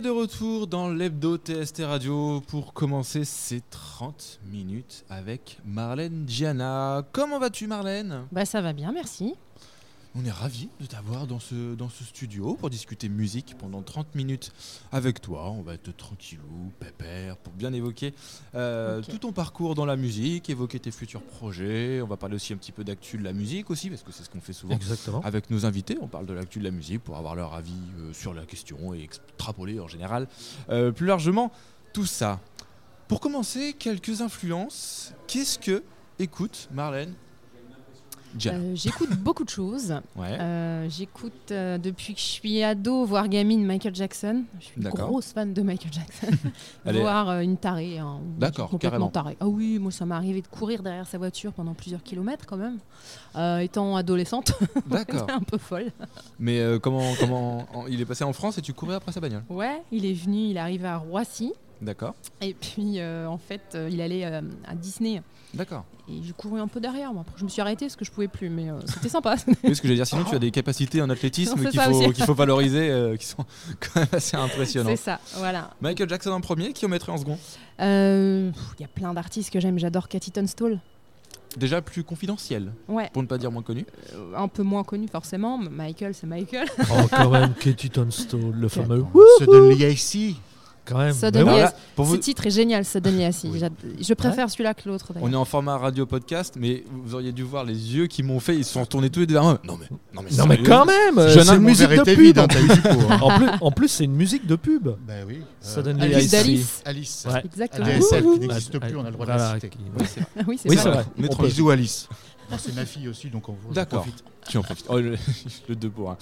de retour dans l'hebdo TST Radio pour commencer ces 30 minutes avec Marlène Gianna. Comment vas-tu Marlène? Bah ça va bien, merci. On est ravis de t'avoir dans ce, dans ce studio pour discuter musique pendant 30 minutes avec toi. On va être tranquillou, pépère, pour bien évoquer euh, tout ton parcours dans la musique, évoquer tes futurs projets. On va parler aussi un petit peu d'actu de la musique aussi, parce que c'est ce qu'on fait souvent Exactement. avec nos invités. On parle de l'actu de la musique pour avoir leur avis euh, sur la question et extrapoler en général euh, plus largement tout ça. Pour commencer, quelques influences. Qu'est-ce que écoute Marlène Euh, J'écoute beaucoup de choses. Ouais. Euh, J'écoute euh, depuis que je suis ado, voire gamine, Michael Jackson. Je suis une grosse fan de Michael Jackson. Voire une tarée. hein, D'accord, complètement carrément. tarée. Ah oui, moi ça m'est arrivé de courir derrière sa voiture pendant plusieurs kilomètres quand même. Étant adolescente, D'accord. un peu folle. Mais comment, comment en- il est passé en France et tu courais après sa bagnole? Ouais, il est venu, il est arrivé à Roissy. D'accord. Et puis euh, en fait, euh, il allait euh, à Disney. D'accord. Et j'ai couru un peu derrière. Moi. Après, je me suis arrêtée parce que je pouvais plus, mais euh, c'était sympa. Oui, ce que j'allais dire, sinon tu as des capacités en athlétisme qu'il faut, valoriser, euh, qui sont quand même assez impressionnantes. C'est ça, voilà. Michael Jackson en premier, qui en mettrait en second? Euh, Il y a plein d'artistes que j'aime. J'adore Cathy Tunstall. Déjà plus confidentiel, Ouais, pour ne pas dire moins connu. euh, un peu moins connu forcément. Michael, c'est Michael. Oh, quand même, Katie Tunstall, le fameux. Suddenly I See. Quand même. Suddenly pour vous, Ce titre est génial, Suddenly. Oui. Je préfère celui-là que l'autre. On est en format radio podcast, mais vous auriez dû voir les yeux qui m'ont fait. Ils se sont retournés tous les deux vers moi. Non mais, non mais, Non mais quand même, c'est une musique de pub. vide, hein. En plus, en plus c'est une musique de pub. Ben oui. Euh, Suddenly Alice. Alice. Ouais. Exactement. DSL qui n'existe plus, on a le droit de la citer. oui, c'est vrai. Bisous Alice. Non, c'est ma fille aussi, donc on vous D'accord. profite. Tu en profites. Oh, le, le deux pour un.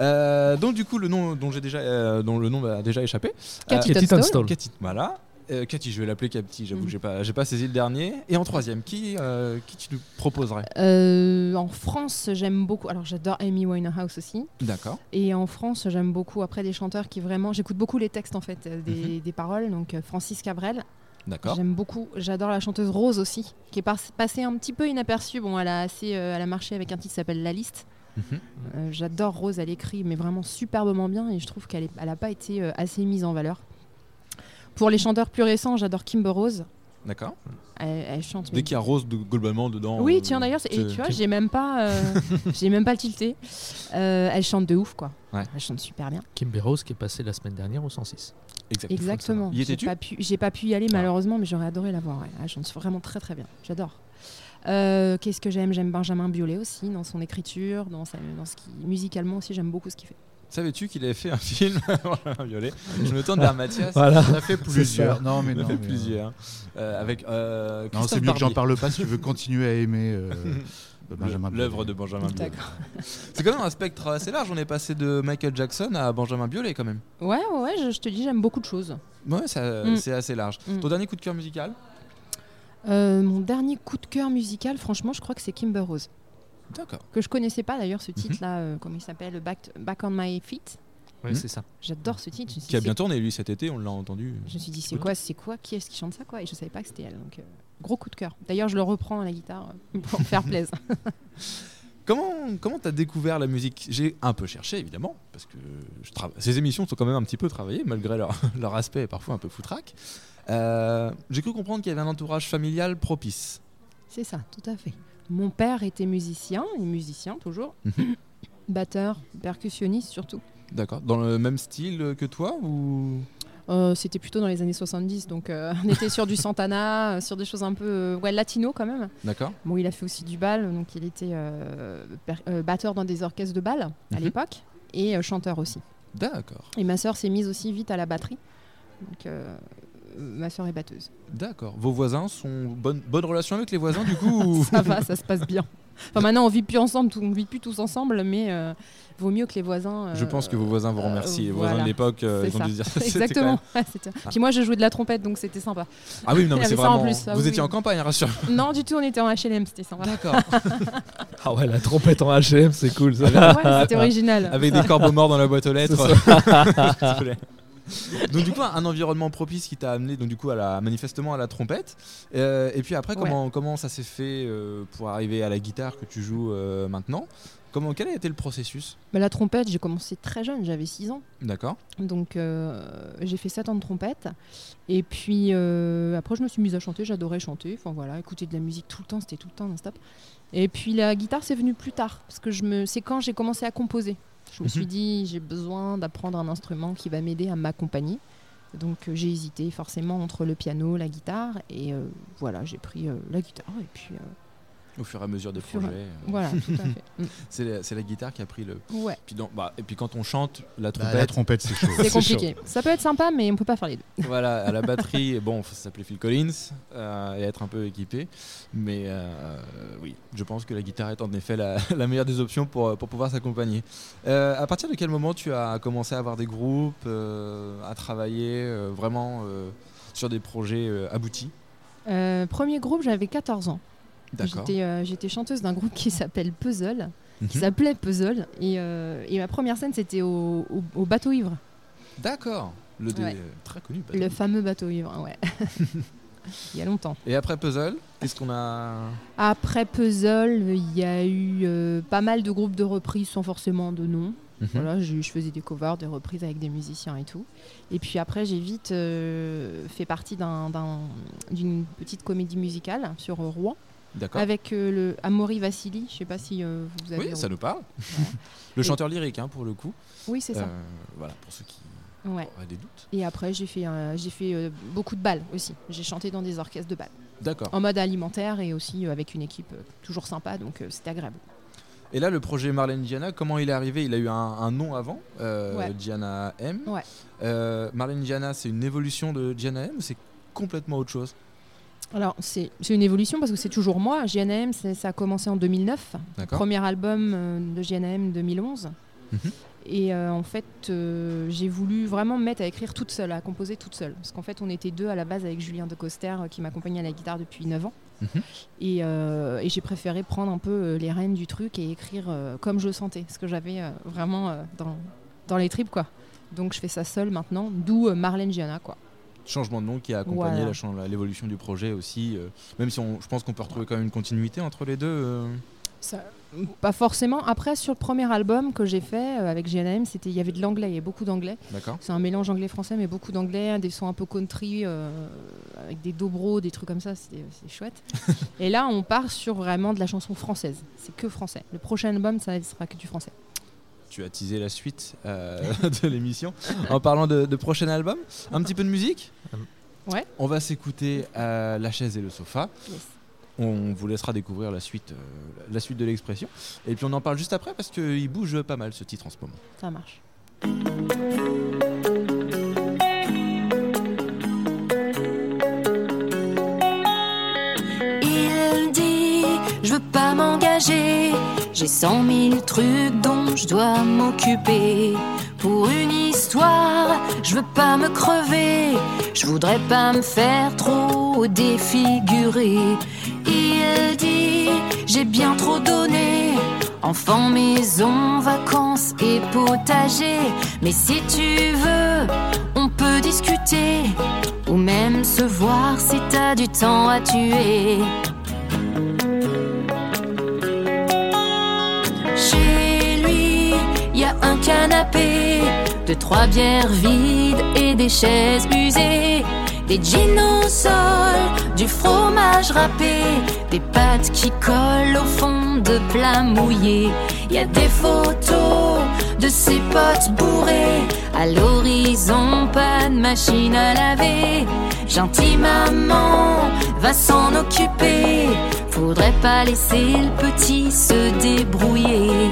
Euh, donc du coup le nom dont j'ai déjà, euh, dont le nom m'a déjà échappé. Cathy Euh, Katie Tunstall. Cathy. Voilà. Euh, Cathy, je vais l'appeler Cathy. J'avoue Mhm. que j'ai pas, j'ai pas saisi le dernier. Et en troisième, qui, euh, qui tu nous proposerais? Euh, en France, j'aime beaucoup. Alors, j'adore Amy Winehouse aussi. D'accord. Et en France, j'aime beaucoup après des chanteurs qui vraiment. J'écoute beaucoup les textes en fait, des, des paroles. Donc, Francis Cabrel. D'accord. J'aime beaucoup. J'adore la chanteuse Rose aussi, qui est par- passée un petit peu inaperçue. Bon, elle a, assez, euh, elle a marché avec un titre qui s'appelle La Liste. Mhm. Euh, J'adore Rose, elle écrit, mais vraiment superbement bien. Et je trouve qu'elle n'a pas été euh, assez mise en valeur. Pour les chanteurs plus récents, j'adore Kimber Rose. D'accord. Elle, elle chante. Dès mais- qu'il y a Rose de, globalement dedans. Oui, tiens d'ailleurs, c'est- et tu vois, j'ai même pas, euh, j'ai même pas le tilté. Euh, elle chante de ouf, quoi. Ouais. Elle chante super bien. Kimber Rose qui est passé la semaine dernière au 106. Exact. Exactement. Y J'ai étais-tu pas pu, j'ai pas pu y aller Ah. malheureusement, mais j'aurais adoré la voir. ouais. Elle chante vraiment très très bien. J'adore. Euh, Qu'est-ce que j'aime? J'aime Benjamin Biolay aussi dans son écriture, dans, sa, dans ce qui musicalement aussi. J'aime beaucoup ce qu'il fait. Savais-tu qu'il avait fait un film Violet Je me tourne vers Mathias. Voilà. On a fait plusieurs. Non, mais Il en a non. fait mais, plusieurs. Euh, avec euh, Non, c'est mieux que j'en parle pas si tu veux continuer à aimer Benjamin. L'œuvre de Benjamin Biolay. C'est quand même un spectre assez large. On est passé de Michael Jackson à Benjamin Biolay quand même. Ouais, ouais, ouais, je, je te dis, j'aime beaucoup de choses. Ouais, Mm. c'est assez large. Mm. Ton dernier coup de cœur musical Euh, mon dernier coup de cœur musical, franchement, je crois que c'est Kimber Rose. D'accord. Que je connaissais pas d'ailleurs Mhm. ce titre-là, euh, comment il s'appelle Back, Back on My Feet. Oui, Hmm. c'est ça. J'adore ce titre. Qui a bien tourné lui cet été, on l'a entendu. Je me suis dit, c'est quoi, c'est quoi, qui est-ce qui chante ça, quoi? Et je savais pas que c'était elle. Donc, euh, gros coup de cœur. D'ailleurs, je le reprends à la guitare euh, pour me faire plaisir. Comment comment t'as découvert la musique? J'ai un peu cherché évidemment parce que je ces émissions sont quand même un petit peu travaillées malgré leur, leur aspect parfois un peu foutraque. Euh, J'ai cru comprendre qu'il y avait un entourage familial propice. c'est ça, tout à fait. Mon père était musicien, est musicien toujours, Mhm. batteur, percussionniste surtout. D'accord. Dans le même style que toi ou? Euh, C'était plutôt dans les années 70, donc euh, on était sur du Santana, euh, sur des choses un peu ouais, latino quand même. D'accord. Bon, il a fait aussi du bal, donc il était batteur dans des orchestres de bal à Mhm. l'époque et chanteur aussi. D'accord. Et ma sœur s'est mise aussi vite à la batterie. Donc ma sœur est batteuse. D'accord. Vos voisins sont bonne bonne relation avec les voisins du coup ou- Ça va, ça se passe bien. Enfin maintenant on vit plus ensemble, tout- on vit plus tous ensemble, mais euh, vaut mieux que les voisins. Je pense que vos voisins vous euh, remercient. Les voisins voilà. de l'époque, euh, ils vont ça. dû dire c'était quand Exactement. même- Ouais, c'était- Puis moi je jouais de la trompette donc c'était sympa. Ah oui, non, mais c'est ça en vraiment. plus, ah vous oui, étiez oui. en campagne, rassure. Non du tout, on était en HLM, c'était sympa. D'accord. Ah ouais, la trompette en HM, c'est cool ça. Ouais, c'était original. Avec des corbeaux morts dans la boîte aux lettres. Donc du coup, un environnement propice qui t'a amené donc du coup à la manifestement à la trompette. Euh, et puis après, Ouais. comment comment ça s'est fait euh, pour arriver à la guitare que tu joues euh, maintenant? Comment quel a été le processus? Bah, la trompette, j'ai commencé très jeune, j'avais 6 ans. D'accord. Donc euh, j'ai fait 7 ans de trompette. Et puis euh, après, je me suis mise à chanter, j'adorais chanter. Enfin voilà, écouter de la musique tout le temps, c'était tout le temps non-stop. Et puis la guitare, c'est venu plus tard. Parce que je me... c'est quand j'ai commencé à composer. Je me Mhm. suis dit, j'ai besoin d'apprendre un instrument qui va m'aider à m'accompagner. Donc euh, j'ai hésité forcément entre le piano, la guitare. Et euh, voilà, j'ai pris euh, la guitare. Et puis Au fur et à mesure des projets, euh, voilà, tout à fait. Mm. c'est la, c'est la guitare qui a pris le. Ouais, Puis dans- bah, et puis quand on chante, la Bah, trompette, la trompette, c'est chaud. c'est compliqué. Ça peut être sympa, mais on peut pas faire les deux. voilà, à la batterie, bon, faut s'appeler Phil Collins euh, et être un peu équipé. Mais euh, oui, je pense que la guitare est en effet la, la meilleure des options pour, pour pouvoir s'accompagner. Euh, à partir de quel moment tu as commencé à avoir des groupes, euh, à travailler euh, vraiment euh, sur des projets euh, aboutis? Euh, premier groupe, j'avais 14 ans. J'étais euh, j'étais chanteuse d'un groupe qui s'appelle Puzzle, qui Mhm. s'appelait Puzzle. Et, euh, et ma première scène, c'était au, au- au bateau ivre, D'accord. Le Ouais. très connu. le fameux bateau ivre, ouais. Il y a longtemps. Et après Puzzle, qu'est-ce qu'on a Après Puzzle, il y a eu euh, pas mal de groupes de reprises sans forcément de nom. Mhm. Voilà, je faisais des covers, des reprises avec des musiciens et tout. Et puis après, j'ai vite euh, fait partie d'un- d'un- d'une petite comédie musicale sur Rouen. Avec euh, le Amaury Vassili. Je sais pas si euh, vous avez. Oui, ça nous parle. Le chanteur lyrique, hein, pour le coup. Oui, c'est ça. Euh, voilà, pour ceux qui Ouais. auraient des doutes. Et après, j'ai fait, euh, j'ai fait euh, beaucoup de balles aussi. J'ai chanté dans des orchestres de balles, D'accord. en mode alimentaire et aussi euh, avec une équipe toujours sympa, donc c'était agréable. Et là, le projet Marlène Diana, comment il est arrivé? Il a eu un, un nom avant, Ouais. Diana M. Ouais. Marlène Diana, c'est une évolution de Diana M ou c'est complètement autre chose? Alors, c'est c'est une évolution parce que c'est toujours moi. JNM, ça a commencé en 2009. D'accord. Premier album euh, de JNM 2011. Mhm. Et euh, en fait, euh, j'ai voulu vraiment me mettre à écrire toute seule, à composer toute seule. Parce qu'en fait, on était deux à la base avec Julien de Coster euh, qui m'accompagnait à la guitare depuis 9 ans. Mhm. Et, et j'ai préféré prendre un peu les rênes du truc et écrire comme je le sentais, ce que j'avais vraiment dans, dans les tripes. quoi. Donc je fais ça seule maintenant, d'où Marlène Gianna. Quoi. Changement de nom qui a accompagné Voilà. l'évolution du projet aussi. euh, même si on, je pense qu'on peut retrouver quand même une continuité entre les deux. euh. Ça- pas forcément. Après, sur le premier album que j'ai fait euh, avec GNM, c'était il y avait de l'anglais, il y avait beaucoup d'anglais. C'est un mélange anglais-français, mais beaucoup d'anglais, des sons un peu country, avec des dobro, des trucs comme ça, c'était- c'est chouette. Et là, on part sur vraiment de la chanson française. C'est que français. Le prochain album, ça sera que du français. Tu as teasé la suite euh, de l'émission en parlant de, de prochain album. Un petit peu de musique Ouais. On va s'écouter euh, La chaise et le sofa. Yes. On vous laissera découvrir la suite, euh, la suite de l'expression. Et puis on en parle juste après parce qu'il bouge pas mal ce titre en ce moment. Ça marche. J'ai cent mille trucs dont je dois m'occuper. Pour une histoire, je veux pas me crever. Je voudrais pas me faire trop défigurer. Il dit, j'ai bien trop donné. Enfant, maison, vacances et potager. Mais si tu veux, on peut discuter. Ou même se voir si t'as du temps à tuer. Un canapé, deux trois bières vides et des chaises usées, des jeans au sol, du fromage râpé, des pâtes qui collent au fond de plats mouillés. Y a des photos de ses potes bourrés, à l'horizon pas de machine à laver. Gentille maman va s'en occuper. Faudrait pas laisser le petit se débrouiller.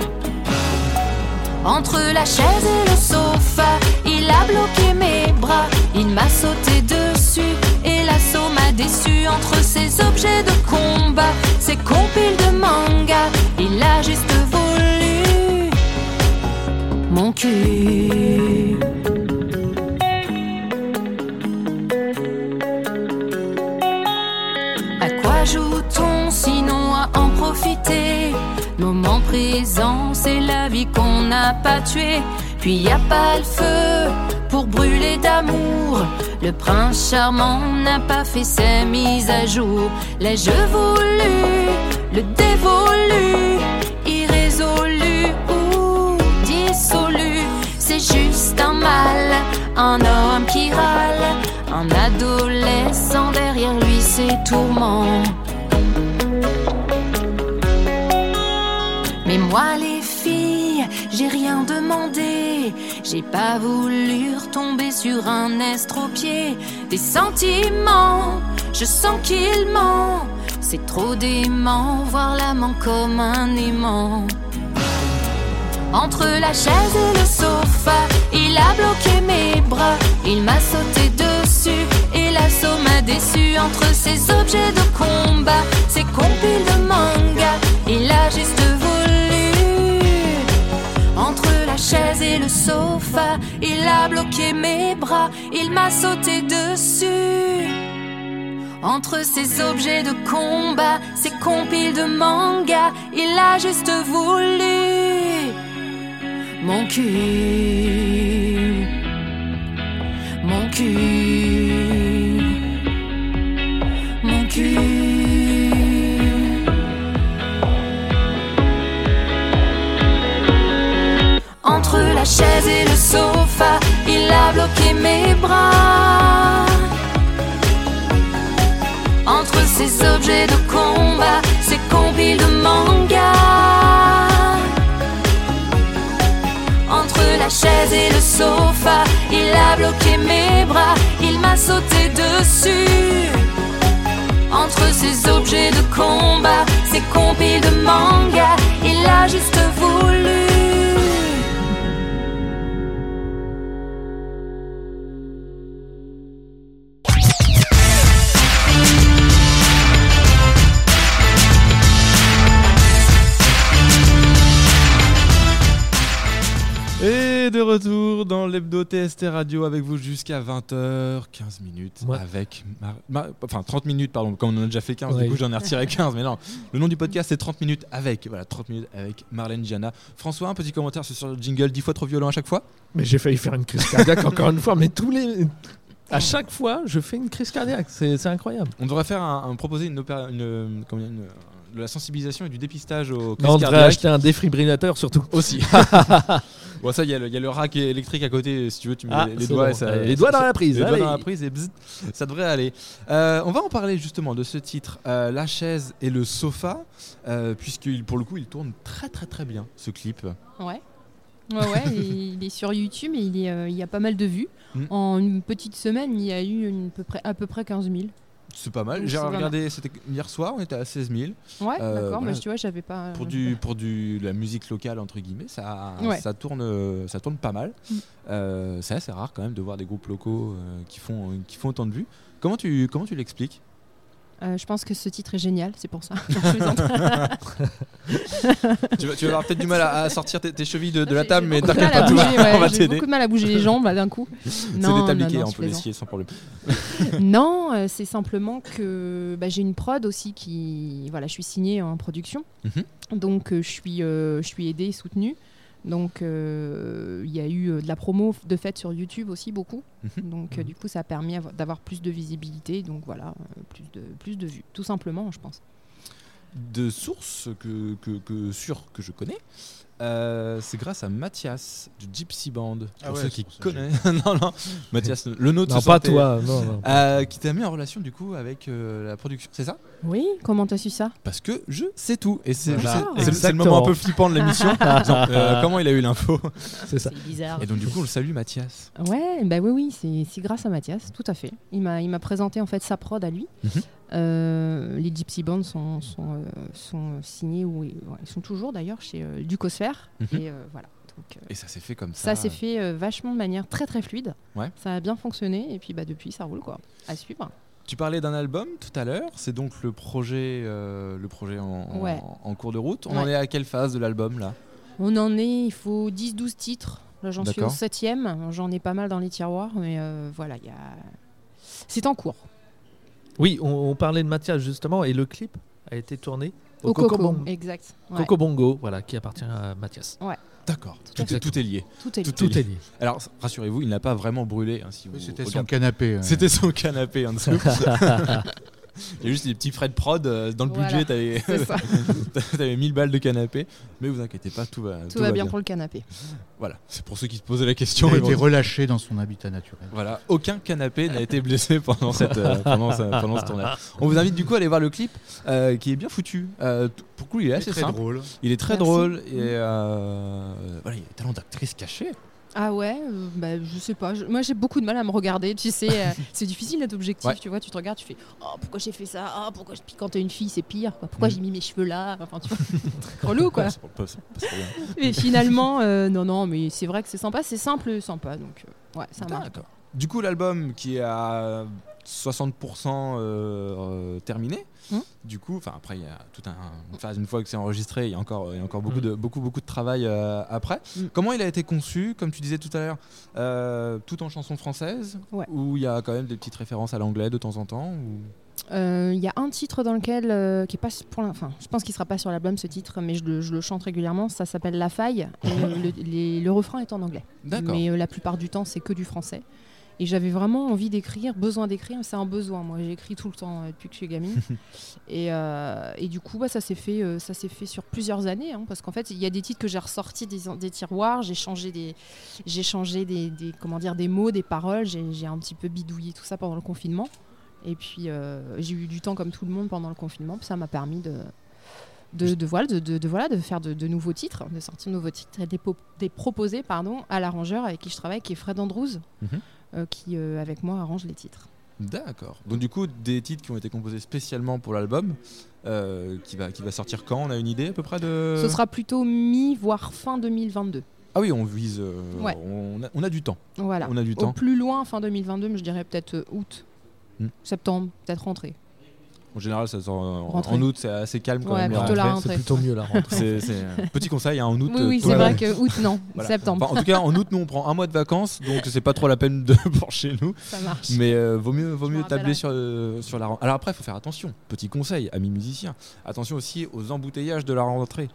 Entre la chaise et le sofa, il a bloqué mes bras. Il m'a sauté dessus et l'assaut m'a déçu. Entre ces objets de combat, ces compiles de manga, il a juste voulu mon cul. C'est la vie qu'on n'a pas tuée. Puis y a pas le feu pour brûler d'amour. Le prince charmant n'a pas fait ses mises à jour. L'ai-je voulu, le dévolu, irrésolu ou dissolu? C'est juste un mal, un homme qui râle, un adolescent derrière lui ses tourments. Moi les filles, j'ai rien demandé. J'ai pas voulu retomber sur un estropié. Des sentiments, je sens qu'il ment. C'est trop dément, voir l'amant comme un aimant. Entre la chaise et le sofa, il a bloqué mes bras. Il m'a sauté dessus et l'assaut m'a déçu. Entre ces objets de combat, ces compiles de manga, il a. Entre la chaise et le sofa, il a bloqué mes bras. Il m'a sauté dessus. Entre ces objets de combat, ces compiles de manga, il a juste voulu mon cul, mon cul, chaise et le sofa, il a bloqué mes bras. Entre ces objets de combat, ces compiles de manga. Entre la chaise et le sofa, il a bloqué mes bras, il m'a sauté dessus. Entre ces objets de combat, ces compiles de manga, il a juste voulu. Retour dans l'hebdo TST Radio avec vous jusqu'à 20h, 15 minutes Ouais. avec. Mar- Mar- enfin, 30 minutes, pardon, comme on en a déjà fait 15, Ouais. du coup j'en ai retiré 15, mais non. Le nom du podcast c'est 30 minutes avec. Voilà, 30 minutes avec Marlène Gianna. François, un petit commentaire sur le jingle 10 fois trop violent à chaque fois? Mais j'ai failli faire une crise cardiaque encore une fois, mais tous les. À chaque fois, je fais une crise cardiaque. C'est incroyable. On devrait faire un, un- proposer une, opéra- une, une- de la sensibilisation et du dépistage au Non, on devrait acheter un défibrillateur surtout. Aussi. bon, ça, il y, a le- il y a le rack électrique à côté, si tu veux, tu mets Ah, les, doigts. bon. et ça- Allez, les doigts dans la prise, Les doigts dans la prise et bzzz, ça devrait aller. Euh, on va en parler justement de ce titre, euh, La chaise et le sofa, euh, puisque pour le coup, il tourne très très très bien, ce clip. Ouais. Ouais, ouais, il il est sur YouTube et il, est, euh, il y a pas mal de vues. Mm. En une petite semaine, il y a eu une, peu près, à peu près 15 000. C'est pas mal. J'ai regardé, c'était hier soir, on était à 16 000. Ouais, Euh, d'accord, voilà. mais tu vois, j'avais pas. Pour, euh, du, pour du, la musique locale, entre guillemets, ça, Ouais. ça, tourne, euh, ça tourne pas mal. Mm. Euh, c'est assez rare quand même de voir des groupes locaux euh, qui, font, qui font autant de vues. Comment tu, comment tu l'expliques? Euh, je pense que ce titre est génial, c'est pour ça. Tu, vas, tu vas avoir peut-être du mal à, à sortir tes, tes chevilles de, de la table, mais t'inquiète pas, bouger, ouais, on va J'ai beaucoup de mal à bouger les jambes d'un coup. C'est des non, on peut les plaisante. scier sans problème. non, euh, c'est simplement que bah, j'ai une prod aussi qui. Voilà, je suis signée en production. Mhm. Donc euh, je, suis, je suis aidée et soutenue. Donc euh, il y a eu euh, de la promo de fait sur YouTube aussi beaucoup. Mhm. Donc euh, du coup ça a permis avo- d'avoir plus de visibilité. Donc voilà, plus, de, plus de vues. Tout simplement, je pense. De sources que, que, que sûres que je connais, euh, c'est grâce à Mathias du Gypsy Band. Pour Ah ouais, ceux qui connaissent. non, non, Mathias, le nôtre. Non, pas sentait- toi. Non, non. Euh, qui t'a mis en relation du coup avec euh, la production, c'est ça? Oui, comment t'as su ça? Parce que je sais tout. Et c'est Voilà. le- moment un peu flippant de l'émission. Euh, comment il a eu l'info? C'est ça. C'est bizarre. Et donc du coup on le salue Mathias. Ouais, bah oui, oui, c'est grâce à Mathias, tout à fait. Il m'a, il m'a présenté en fait sa prod à lui. Mhm. Euh, les Gypsy Bands sont, sont, euh, sont signés, ou ouais, ils sont toujours d'ailleurs chez euh, Mhm. Et euh, voilà. Donc, euh, Et ça s'est fait comme ça. ça s'est fait euh, vachement de manière très très fluide. Ouais. Ça a bien fonctionné et puis bah, depuis ça roule quoi. À suivre. Tu parlais d'un album tout à l'heure. C'est donc le projet, euh, le projet en, en- Ouais. en cours de route. On en est à quelle phase de l'album là? On en est, il faut 10-12 titres. Là j'en suis au septième. J'en ai pas mal dans les tiroirs, mais euh, voilà, il y a... c'est en cours. Oui, on, on parlait de Mathias justement, et le clip a été tourné au, Au Coco, Coco, Bon- exact. Ouais. Coco Bongo, voilà, qui appartient à Mathias. D'accord. Tout Tout, tout est lié. Tout est Tout lié. Tout est lié. Alors rassurez-vous, il n'a pas vraiment brûlé. hein, si Oui, C'était son canapé. ouais. C'était son canapé en dessous. Il y a juste des petits frais de prod. euh, Dans le Voilà. budget, t'avais t'avais 1000 balles de canapé. Mais vous inquiétez pas, tout va, Tout va bien pour le canapé. Voilà, c'est pour ceux qui se posaient la Il question. a ils été relâché dans son habitat naturel. Voilà, aucun canapé n'a été blessé pendant, cette, euh, pendant, ce, pendant ce tournage. On vous invite du coup à aller voir le clip euh, qui est bien foutu. Euh, pour le coup, il est assez très simple. drôle. Il est très Merci. drôle et euh, voilà, il y a un talent d'actrice caché. Ah ouais, euh, bah, je sais pas. Je- moi j'ai beaucoup de mal à me regarder. Tu sais, euh, c'est difficile d'être objectif. Ouais. Tu vois, tu te regardes, tu fais Oh, pourquoi j'ai fait ça? Ah, pourquoi je... Puis quand t'es une fille, c'est pire. quoi. Pourquoi Mm. j'ai mis mes cheveux là? Enfin, tu vois, relou quoi. C'est c'est. Et finalement, euh, non, non, mais c'est vrai que c'est sympa, c'est simple, sympa. Donc, euh, ouais, ça marche. D'accord. Du coup, l'album qui est à 60% euh, terminé. Hmm. Du coup, enfin après, il y a toute un, une phase une fois que c'est enregistré, il y a encore, il y a encore beaucoup de beaucoup beaucoup de travail euh, après. Hmm. Comment il a été conçu, comme tu disais tout à l'heure, euh, tout en chanson française, Ouais. ou il y a quand même des petites références à l'anglais de temps en temps ou... Euh, Il y a un titre dans lequel, euh, qui est pas pour l'in- enfin, je pense qu'il sera pas sur l'album ce titre, mais je le, je le chante régulièrement. Ça s'appelle La Faille. Et, le, les- le refrain est en anglais. Mais euh, la plupart du temps, c'est que du français. Et j'avais vraiment envie d'écrire, besoin d'écrire. C'est un besoin. Moi, j'écris tout le temps euh, depuis que je suis gamine. et, euh, et du coup, bah, ça s'est fait, euh, ça s'est fait sur plusieurs années, hein, parce qu'en fait, il y a des titres que j'ai ressortis des, des tiroirs. J'ai changé des, j'ai changé des, des- comment dire, des mots, des paroles. J'ai un petit peu bidouillé tout ça pendant le confinement. Et puis, j'ai eu du temps comme tout le monde pendant le confinement. Puis ça m'a permis de de, de, voilà, de, de- voilà, de faire de, nouveaux titres, de sortir de nouveaux titres et des, des proposés pardon, à l'arrangeur avec qui je travaille, qui est Fred Andrews, Mhm. Qui euh, avec moi arrange les titres. D'accord. Donc du coup, des titres qui ont été composés spécialement pour l'album, euh, qui va qui va sortir quand? On a une idée à peu près de. Ce sera plutôt mi, voire fin 2022. Ah oui, on vise. euh, Ouais. on, a, on a du temps. Voilà. On a du Au temps. plus loin, fin 2022, mais je dirais peut-être euh, août, Hmm. septembre, peut-être rentrée. En général, ça sort en, août, c'est assez calme quand Ouais, même. plutôt la rentrée. C'est plutôt mieux la rentrée. C'est c'est un petit conseil, hein, en août. Oui, euh, oui, c'est vrai monde- que août, non, Voilà. septembre. Enfin, en tout cas, en août, nous, on prend un mois de vacances, donc c'est pas trop la peine de pour chez nous. Ça marche. Mais euh, vaut mieux, vaut mieux tabler sur, euh, sur la rentrée. Alors après, il faut faire attention. Petit conseil, amis musiciens. Attention aussi aux embouteillages de la rentrée.